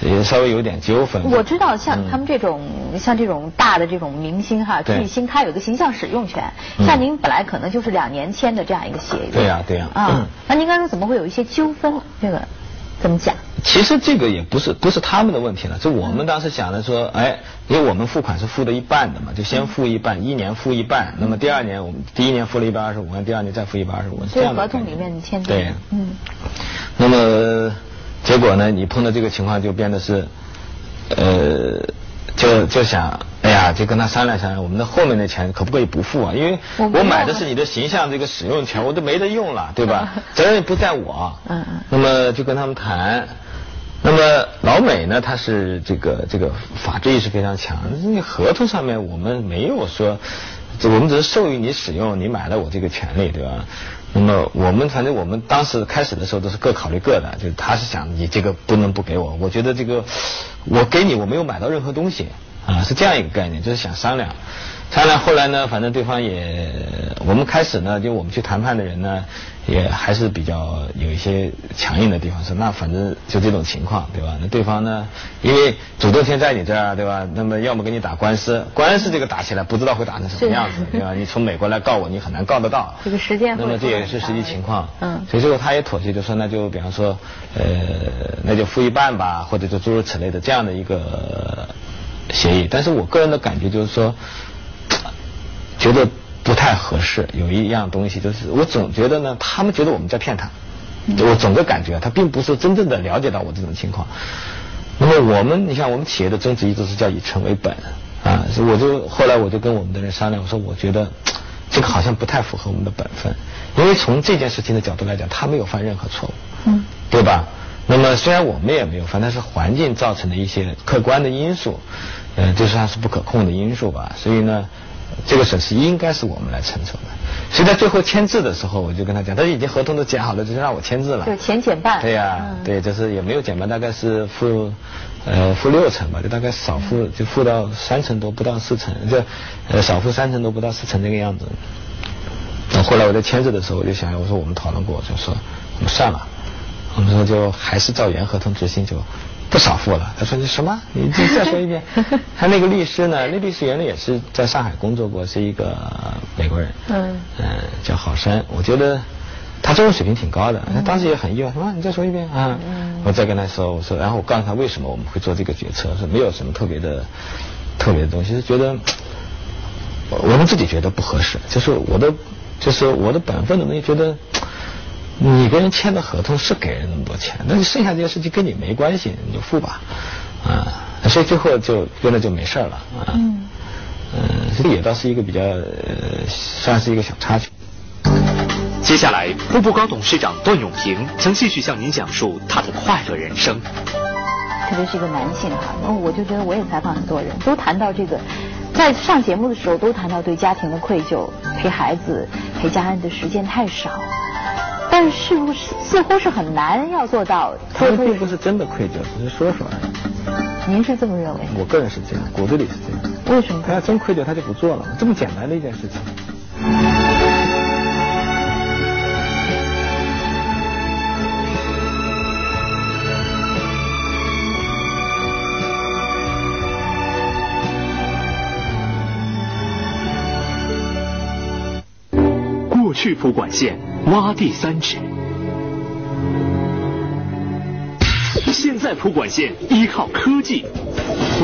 也稍微有点纠纷。我知道，像他们这种像这种大的这种明星哈巨星，他有一个形象使用权。像您本来可能就是两年签的这样一个协议。对呀，对呀。啊，那您刚才说怎么会有一些纠纷？这个怎么讲？其实这个也不是不是他们的问题了，就我们当时想的说，哎，因为我们付款是付的一半的嘛，就先付一半，一年付一半，那么第二年我们第一年付了一百二十五万，第二年再付一百二十五万，这样合同里面签的。对，嗯。那么结果呢，你碰到这个情况就变得是，呃，就就想。哎呀，就跟他商量商量，我们的后面的钱可不可以不付啊？因为我买的是你的形象这个使用权，我都没得用了，对吧？责任不在我。嗯嗯。那么就跟他们谈。那么老美呢，他是这个这个法治意识非常强。那合同上面我们没有说，我们只是授予你使用，你买了我这个权利，对吧？那么我们反正我们当时开始的时候都是各考虑各的，就是他是想你这个不能不给我，我觉得这个我给你我没有买到任何东西。啊，是这样一个概念，就是想商量，商量。后来呢，反正对方也，我们开始呢，就我们去谈判的人呢，也还是比较有一些强硬的地方，说那反正就这种情况，对吧？那对方呢，因为主动权在你这儿，对吧？那么要么跟你打官司，官司这个打起来不知道会打成什么样子，对吧？你从美国来告我，你很难告得到。这个时间。那么这也是实际情况。嗯。所以最后他也妥协，就说那就比方说，呃，那就付一半吧，或者就诸如此类的这样的一个。协议，但是我个人的感觉就是说，觉得不太合适。有一样东西就是，我总觉得呢，他们觉得我们在骗他。我总的感觉，他并不是真正的了解到我这种情况。那么我们，你像我们企业的宗旨一直是叫以诚为本啊，所以我就后来我就跟我们的人商量，我说我觉得 这个好像不太符合我们的本分，因为从这件事情的角度来讲，他没有犯任何错误，嗯，对吧？那么虽然我们也没有，犯，但是环境造成的一些客观的因素，呃，就算是不可控的因素吧。所以呢，这个损失应该是我们来承受的。所以在最后签字的时候，我就跟他讲，他已经合同都剪好了，就是让我签字了。就钱减半。对呀，对，就是也没有减半，大概是付呃付六成吧，就大概少付就付到三成多，不到四成，就呃少付三成多，不到四成这个样子。那后来我在签字的时候，我就想，我说我们讨论过，就说我们算了。我们说就还是照原合同执行，就不少付了。他说你什么？你再说一遍。他那个律师呢？那律师原来也是在上海工作过，是一个美国人。嗯。嗯，叫郝山。我觉得他中文水平挺高的。他当时也很意外，什么？你再说一遍啊？我再跟他说，我说，然后我告诉他为什么我们会做这个决策，是没有什么特别的特别的东西，是觉得我们自己觉得不合适，就是我的就是我的本分的东西，觉得。你跟人签的合同是给人那么多钱，那你剩下这些事情跟你没关系，你就付吧，啊，所以最后就真的就没事了，啊，嗯，嗯，这也倒是一个比较，算是一个小插曲。接下来，步步高董事长段永平将继续向您讲述他的快乐人生。特别是一个男性哈，那我就觉得我也采访很多人都谈到这个，在上节目的时候都谈到对家庭的愧疚，陪孩子、陪家人的时间太少。但是不是似乎是很难要做到？他们并不是真的愧疚，只是说说而已。您是这么认为？我个人是这样，骨子里是这样。为什么？他要真愧疚，他就不做了。这么简单的一件事情。过去铺管线。挖地三尺，现在铺管线依靠科技。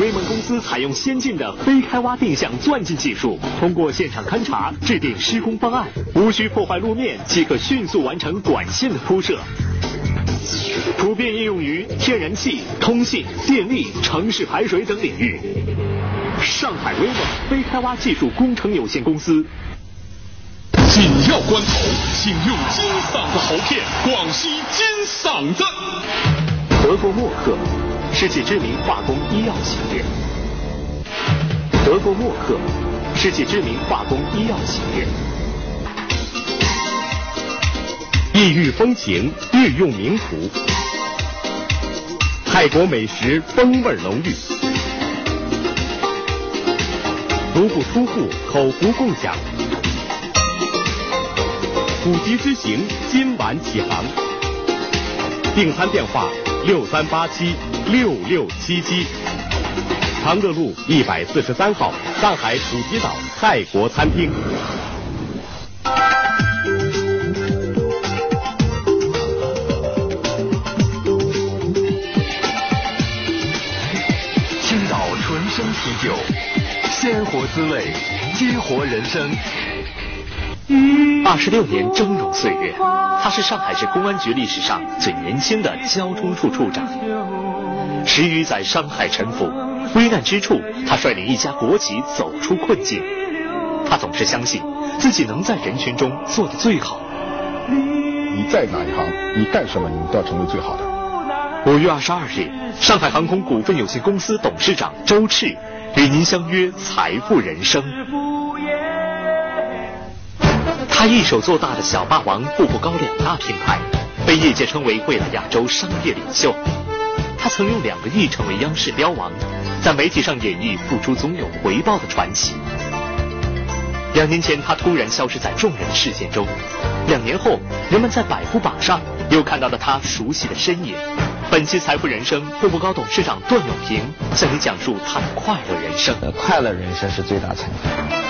威猛公司采用先进的非开挖定向钻进技术，通过现场勘查制定施工方案，无需破坏路面即可迅速完成管线的铺设。普遍应用于天然气、通信、电力、城市排水等领域。上海威猛非开挖技术工程有限公司。关头，请用金嗓子喉片广西金嗓子。德国默克，世界知名化工医药企业。德国默克，世界知名化工医药企业。异域风情，御用名厨。泰国美食，风味浓郁。足不出户，口福共享。五级之行，今晚起航。订餐电话：六三八七六六七七。长乐路一百四十三号，上海普吉岛泰国餐厅。青岛纯生啤酒，鲜活滋味，激活人生。嗯二十六年峥嵘岁月，他是上海市公安局历史上最年轻的交通处处长。十余载商海沉浮，危难之处，他率领一家国企走出困境。他总是相信自己能在人群中做得最好。你在哪一行，你干什么，你都要成为最好的。五月二十二日，上海航空股份有限公司董事长周赤与您相约财富人生。他一手做大的小霸王、步步高两大品牌，被业界称为未来亚洲商业领袖。他曾用两个亿成为央视标王，在媒体上演绎付出总有回报的传奇。两年前，他突然消失在众人视线中。两年后，人们在百富榜上又看到了他熟悉的身影。本期财富人生，步步高董事长段永平向你讲述他的快乐人生。快乐人生是最大成就。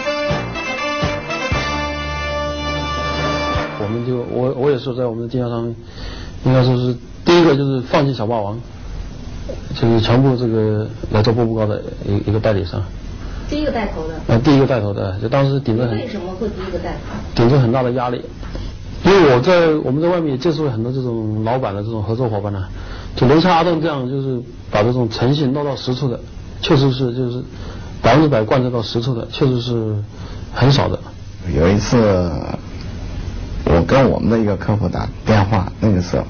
们就我我也是在我们的经销商，应该说是第一个就是放弃小霸王，就是全部这个来做步步高的一一个代理商。第一个带头的。呃，第一个带头的，就当时顶着很。为什么会第一个带头？顶着很大的压力，因为我在我们在外面也接触了很多这种老板的这种合作伙伴呢，就雷叉阿栋这样，就是把这种诚信落到实处的，确实是就是百分之百贯彻到实处的，确实是很少的。有一次，我跟我们的一个客户打电话，那个时候，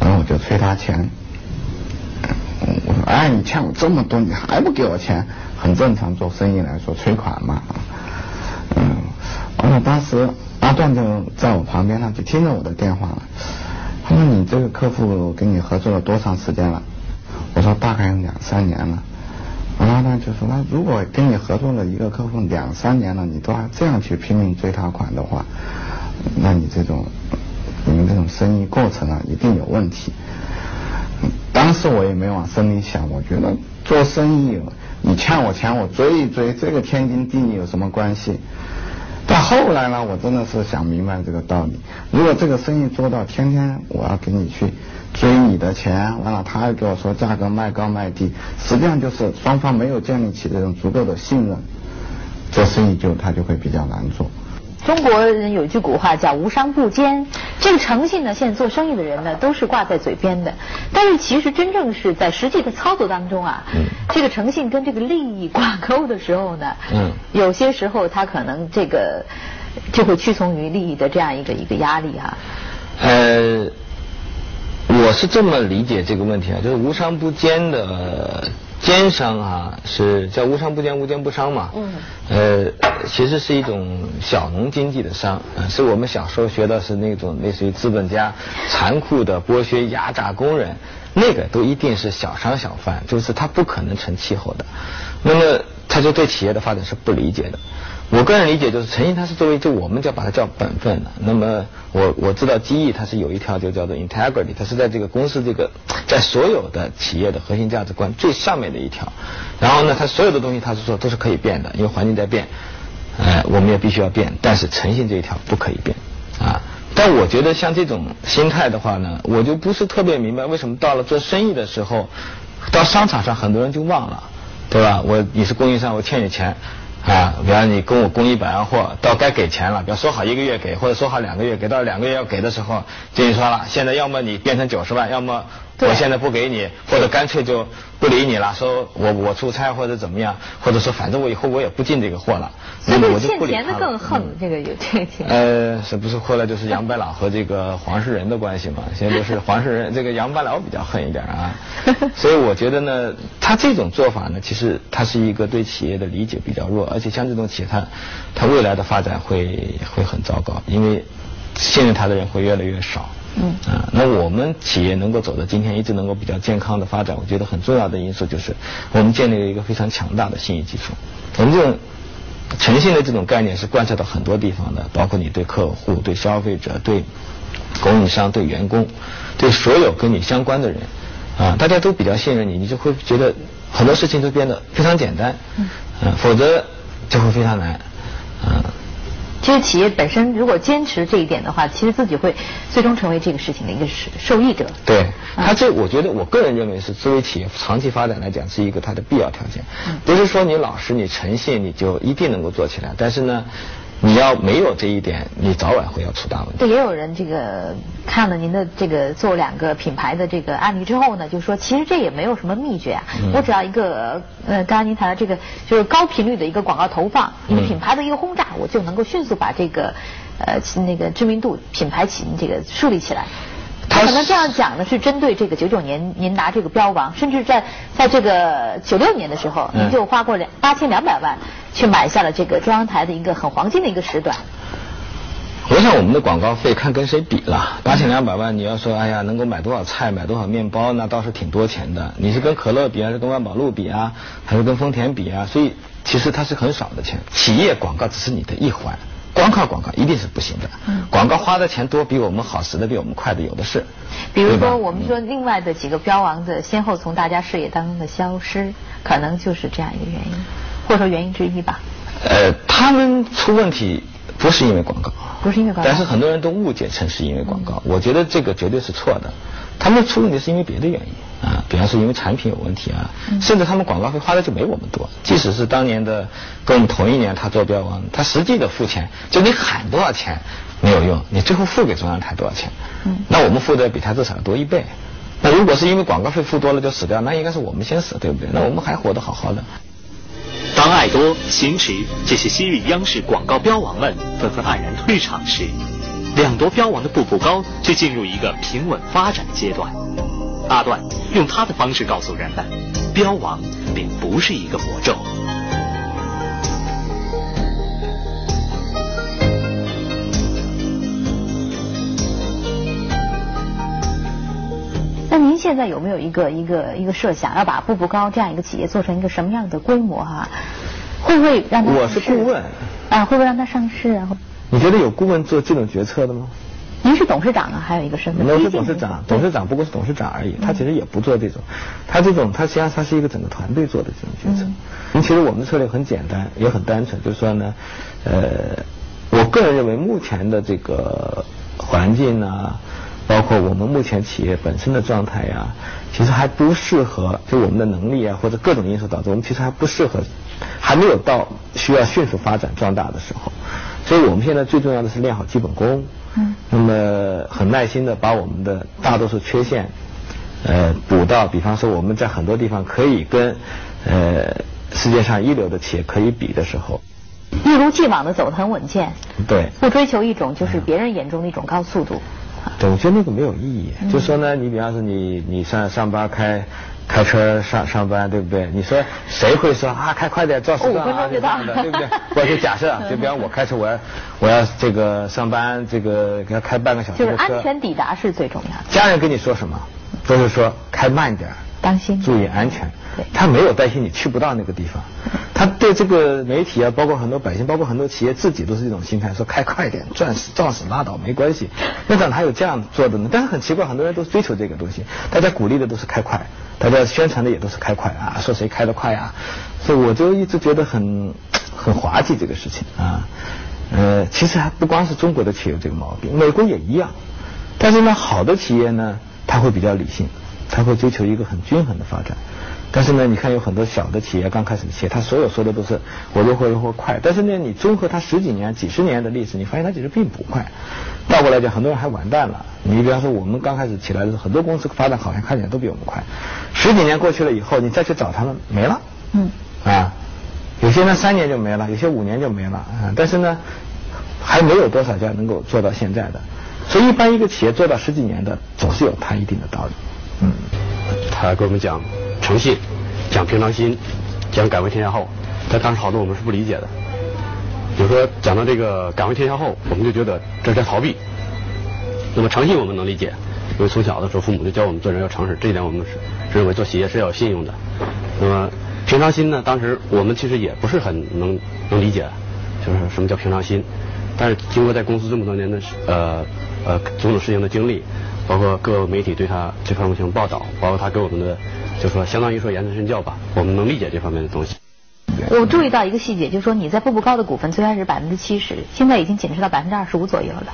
然后我就催他钱，我说：“哎，你欠我这么多，你还不给我钱？”很正常，做生意来说催款嘛，嗯，完了当时阿段就在我旁边，他就听着我的电话了。他说：“你这个客户跟你合作了多长时间了？”我说：“大概有两三年了。”完了阿段就说：“那如果跟你合作了一个客户两三年了，你都还这样去拼命追他款的话，那你这种你们这种生意过程啊，一定有问题。”当时我也没往深里想，我觉得做生意。你欠我钱，我追一追，这个天经地义有什么关系？到后来呢，我真的是想明白这个道理。如果这个生意做到天天我要给你去追你的钱，完了他还给我说价格卖高卖低，实际上就是双方没有建立起这种足够的信任，做生意就他就会比较难做。中国人有一句古话叫“无商不奸”，这个诚信呢，现在做生意的人呢都是挂在嘴边的，但是其实真正是在实际的操作当中啊，这个诚信跟这个利益挂钩的时候呢，有些时候他可能这个就会屈从于利益的这样一个一个压力哈。呃，我是这么理解这个问题啊，就是“无商不奸”的。奸商啊，是叫无商不奸，无奸不商嘛。嗯。呃，其实是一种小农经济的商，是我们小时候学的是那种类似于资本家残酷的剥削压榨工人，那个都一定是小商小贩，就是他不可能成气候的。那么他就对企业的发展是不理解的。我个人理解就是诚信，它是作为就我们叫把它叫本分的。那么我我知道机翼它是有一条就叫做 integrity，它是在这个公司这个在所有的企业的核心价值观最上面的一条。然后呢，它所有的东西它是说都是可以变的，因为环境在变，哎，我们也必须要变。但是诚信这一条不可以变啊。但我觉得像这种心态的话呢，我就不是特别明白为什么到了做生意的时候，到商场上很多人就忘了，对吧？我你是供应商，我欠你钱。啊，比方你跟我供一百万货，到该给钱了，比方说好一个月给，或者说好两个月给，到两个月要给的时候，经理说了，现在要么你变成九十万，要么我现在不给你，或者干脆就不理你了，说我我出差或者怎么样，或者说反正我以后我也不进这个货了，那么我就不理他了。欠钱的更横，这个有这个钱。呃，是不是后来就是杨白劳和这个黄世仁的关系嘛？现在就是黄世仁，这个杨白劳比较恨一点啊。所以我觉得呢，他这种做法呢，其实他是一个对企业的理解比较弱，而且像这种企业，他他未来的发展会会很糟糕，因为信任他的人会越来越少。嗯啊，那我们企业能够走到今天，一直能够比较健康的发展，我觉得很重要的因素就是我们建立了一个非常强大的信誉基础。我们这种诚信的这种概念是贯彻到很多地方的，包括你对客户、对消费者、对供应商、对员工、对所有跟你相关的人啊，大家都比较信任你，你就会觉得很多事情都变得非常简单。嗯，否则就会非常难。啊，其实企业本身如果坚持这一点的话，其实自己会最终成为这个事情的一个受受益者。对，他这我觉得我个人认为是作为企业长期发展来讲是一个它的必要条件，不是说你老实你诚信你就一定能够做起来，但是呢。你要没有这一点，你早晚会要出大问题。对，也有人这个看了您的这个做两个品牌的这个案例之后呢，就说其实这也没有什么秘诀啊，我只要一个呃，刚刚您谈到这个就是高频率的一个广告投放，一个品牌的一个轰炸，我就能够迅速把这个呃那个知名度、品牌起这个树立起来。他可能这样讲呢，是针对这个九九年您拿这个标王，甚至在在这个九六年的时候，您就花过两八千两百万去买下了这个中央台的一个很黄金的一个时段。我想我们的广告费看跟谁比了，八千两百万，你要说哎呀能够买多少菜买多少面包，那倒是挺多钱的。你是跟可乐比还是跟万宝路比啊，还是跟丰田比啊？所以其实它是很少的钱。企业广告只是你的一环。光靠广告一定是不行的，广告花的钱多，比我们好，死的比我们快的有的是。比如说，我们说另外的几个标王的先后从大家视野当中的消失，可能就是这样一个原因，或者说原因之一吧。呃，他们出问题不是因为广告，不是因为广告，但是很多人都误解成是因为广告，我觉得这个绝对是错的。他们出问题是因为别的原因。啊，比方说因为产品有问题啊，甚至他们广告费花的就没我们多。即使是当年的跟我们同一年他做标王，他实际的付钱，就你喊多少钱没有用，你最后付给中央台多少钱？嗯，那我们付的比他至少要多一倍。那如果是因为广告费付多了就死掉，那应该是我们先死，对不对？那我们还活得好好的。当爱多、行驰这些昔日央视广告标王们纷纷黯然退场时，两夺标王的步步高却进入一个平稳发展的阶段。阿段用他的方式告诉人们，标王并不是一个魔咒。那您现在有没有一个一个一个设想，要把步步高这样一个企业做成一个什么样的规模哈？会不会让他我是顾问啊？会不会让他上市啊？你觉得有顾问做这种决策的吗？您是董事长啊，还有一个身份。我是董事长，董事长不过是董事长而已，他其实也不做这种，他这种他实际上他是一个整个团队做的这种决策。嗯。其实我们的策略很简单，也很单纯，就是说呢，呃，我个人认为目前的这个环境啊，包括我们目前企业本身的状态呀，其实还不适合，就我们的能力啊或者各种因素导致，我们其实还不适合，还没有到需要迅速发展壮大的时候。所以我们现在最重要的是练好基本功。嗯，那么很耐心的把我们的大多数缺陷，呃，补到，比方说我们在很多地方可以跟呃世界上一流的企业可以比的时候，一如既往的走得很稳健，对，不追求一种就是别人眼中的一种高速度。对，我觉得那个没有意义。就说呢，你比方说你你上上班开。开车上上班，对不对？你说谁会说啊，开快点，撞死撞啊，这样的，对不对？我就假设，就比方我开车，我要我要这个上班，这个给他开半个小时。就是安全抵达是最重要的。家人跟你说什么，都是说开慢点，当心，注意安全。他没有担心你去不到那个地方。他对这个媒体啊，包括很多百姓，包括很多企业自己都是这种心态，说开快点，撞死撞死拉倒，没关系。那怎么还有这样做的呢？但是很奇怪，很多人都追求这个东西，大家鼓励的都是开快，大家宣传的也都是开快啊，说谁开得快啊。所以我就一直觉得很很滑稽这个事情啊。呃，其实还不光是中国的企业有这个毛病，美国也一样。但是呢，好的企业呢，他会比较理性，他会追求一个很均衡的发展。但是呢，你看有很多小的企业，刚开始的企业，他所有说的都是我如何如何快。但是呢，你综合他十几年、几十年的历史，你发现他其实并不快。倒过来讲，很多人还完蛋了。你比方说，我们刚开始起来的时候，很多公司发展好像看起来都比我们快。十几年过去了以后，你再去找他们，没了。嗯。啊，有些呢三年就没了，有些五年就没了。啊，但是呢，还没有多少家能够做到现在的。所以，一般一个企业做到十几年的，总是有它一定的道理。他跟我们讲。诚信，讲平常心，讲敢为天下后，但当时好多我们是不理解的。比如说讲到这个敢为天下后，我们就觉得这是在逃避。那么诚信我们能理解，因为从小的时候父母就教我们做人要诚实，这一点我们是认为做企业是要有信用的。那么平常心呢？当时我们其实也不是很能能理解，就是什么叫平常心。但是经过在公司这么多年的呃呃种种事情的经历，包括各个媒体对他这方面进行报道，包括他给我们的。就说相当于说言传身教吧，我们能理解这方面的东西。我注意到一个细节，就是说你在步步高的股份最开始百分之七十，现在已经减持到百分之二十五左右了。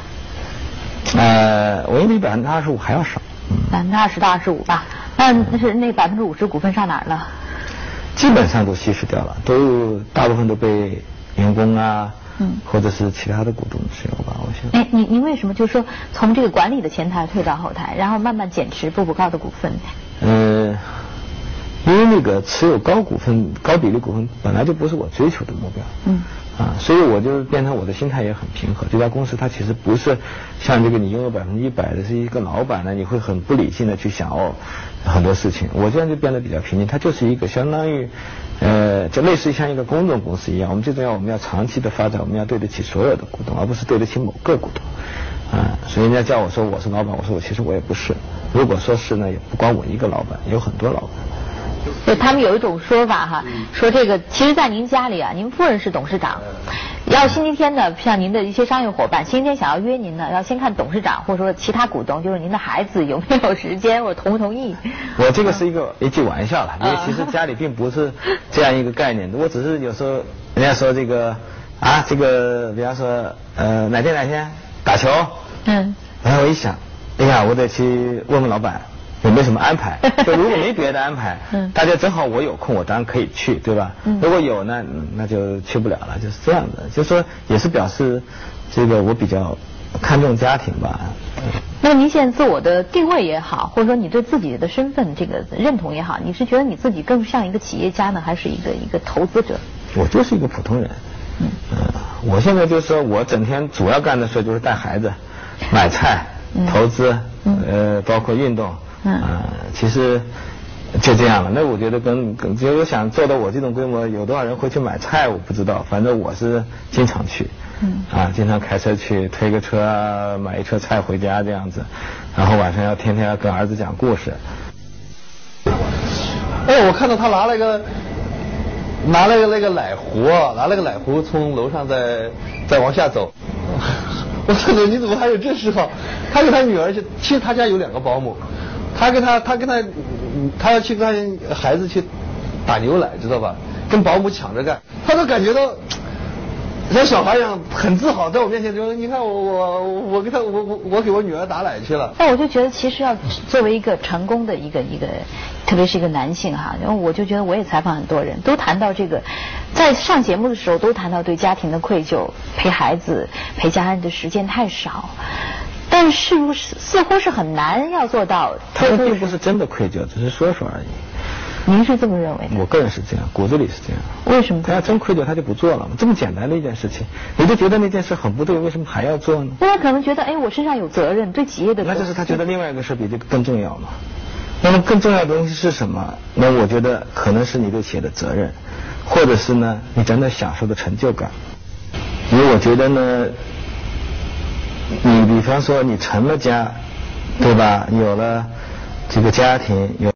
呃，我应该比百分之二十五还要少。百分之二十到二十五吧，那那是那百分之五十股份上哪儿了？基本上都稀释掉了，都大部分都被员工啊，嗯，或者是其他的股东持有吧，我想。哎，你您为什么就是说从这个管理的前台退到后台，然后慢慢减持步步高的股份？呃，因为那个持有高股份、高比例股份本来就不是我追求的目标。嗯。啊，所以我就变成我的心态也很平和。这家公司它其实不是像这个你拥有百分之一百的是一个老板呢，你会很不理性的去想哦很多事情。我这样就变得比较平静。它就是一个相当于呃，就类似于像一个公众公司一样。我们最重要，我们要长期的发展，我们要对得起所有的股东，而不是对得起某个股东。啊，所以人家叫我说我是老板，我说我其实我也不是。如果说是呢，也不光我一个老板，有很多老板。就他们有一种说法哈，说这个其实，在您家里啊，您夫人是董事长。要星期天呢，像您的一些商业伙伴，星期天想要约您呢，要先看董事长或者说其他股东，就是您的孩子有没有时间或者同不同意。我这个是一个一句玩笑了，因为其实家里并不是这样一个概念。我只是有时候人家说这个啊，这个比方说呃哪天哪天打球，嗯，然后我一想，哎呀，我得去问问老板。有没什么安排？就如果没别的安排，大家正好我有空，我当然可以去，对吧？如果有呢，那就去不了了，就是这样的。就是说，也是表示这个我比较看重家庭吧。那您现在自我的定位也好，或者说你对自己的身份这个认同也好，你是觉得你自己更像一个企业家呢，还是一个一个投资者？我就是一个普通人。嗯。我现在就是说我整天主要干的事就是带孩子、买菜、投资，呃，包括运动。嗯，其实就这样了。那我觉得跟跟，如果想做到我这种规模，有多少人会去买菜，我不知道。反正我是经常去，嗯，啊，经常开车去，推个车买一车菜回家这样子。然后晚上要天天要跟儿子讲故事。哎，我看到他拿了一个拿了一个那个奶壶，拿了个奶壶从楼上再再往下走。我说你怎么还有这嗜好？他跟他女儿去，其实他家有两个保姆。他跟他，他跟他，他要去跟孩子去打牛奶，知道吧？跟保姆抢着干，他都感觉到像小孩一样很自豪，在我面前就说：“你看我我我给他我我我给我女儿打奶去了。”那我就觉得，其实要作为一个成功的一个一个，特别是一个男性哈，然后我就觉得我也采访很多人都谈到这个，在上节目的时候都谈到对家庭的愧疚，陪孩子陪家人的时间太少。但是不是似乎是很难要做到？他并不是真的愧疚，只是说说而已。您是这么认为的？我个人是这样，骨子里是这样。为什么？他要真愧疚，他就不做了嘛。这么简单的一件事情，你就觉得那件事很不对，为什么还要做呢？他可能觉得，哎，我身上有责任，对企业的。那就是他觉得另外一个事比这个更重要嘛。那么更重要的东西是什么？那我觉得可能是你对企业的责任，或者是呢，你真的享受的成就感。因为我觉得呢。你比方说，你成了家，对吧？有了这个家庭，有。